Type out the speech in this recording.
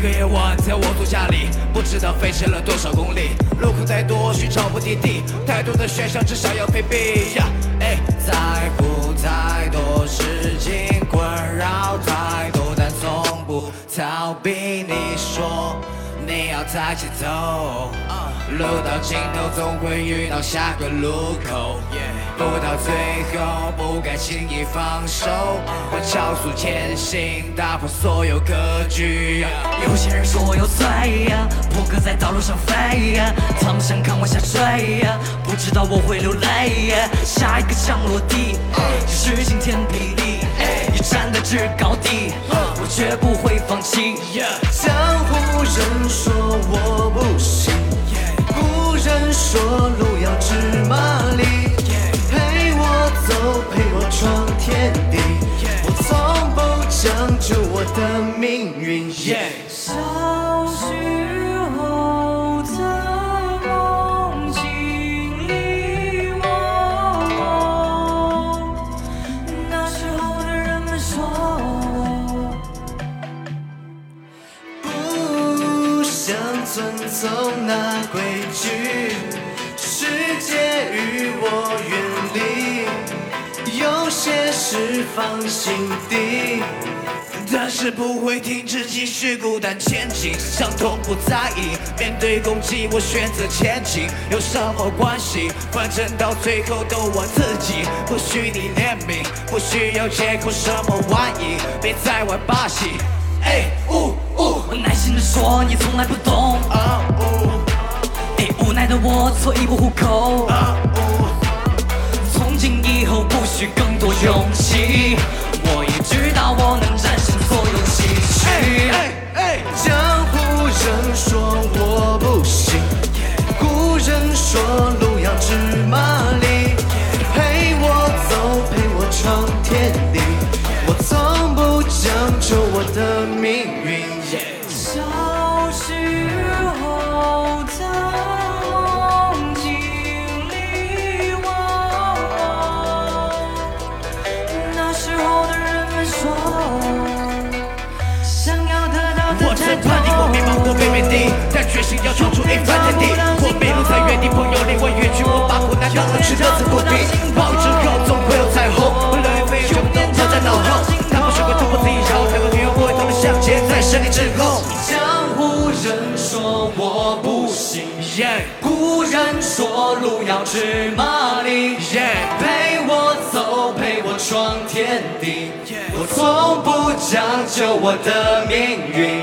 一个夜晚，在我住家里，不知道飞驰了多少公里，路口再多，寻找目的地，太多的选项，至少要配备。呀，哎，在乎你要抬起头，路到尽头总会遇到下个路口。不到最后，不该轻易放手。我超速前行，打破所有格局。有些人说我有罪呀，破格在道路上飞呀，他们想看我下坠呀，不知道我会流泪呀。下一个降落地，是晴天霹雳，一站在制高地，我绝不会放弃。江湖人说我不行，古人说路遥知马力，陪我走，陪我闯天地，我从不讲究我的命运。遵从那规矩，世界与我远离，有些事放心底。但是不会停止，继续孤单前进，伤痛不在意，面对攻击我选择前进，有什么关系？反正到最后都我自己，不许你怜悯，不需要借口什么玩意，别再玩把戏。哎说，你从来不懂。啊呜哎，无奈的我错一步虎口。从今以后不需更多勇气，我也知道我能战胜所有崎岖。江湖人说我不行，古人说路遥知马力，陪我走，陪我闯天地，我从不将就我的命运。决心要闯出一番天地。我迷路在原地，朋友离我远去，我把苦难当乐趣，乐此不疲。暴雨之后总会有彩虹，我流言蜚语全部都抛在脑后。他们学会突破自己绕，太多女友不会偷偷向前，在胜利之后。江湖人说我不行，耶古人说路遥知马力，耶陪我走，陪我闯天地，我从不将就我的命运。耶。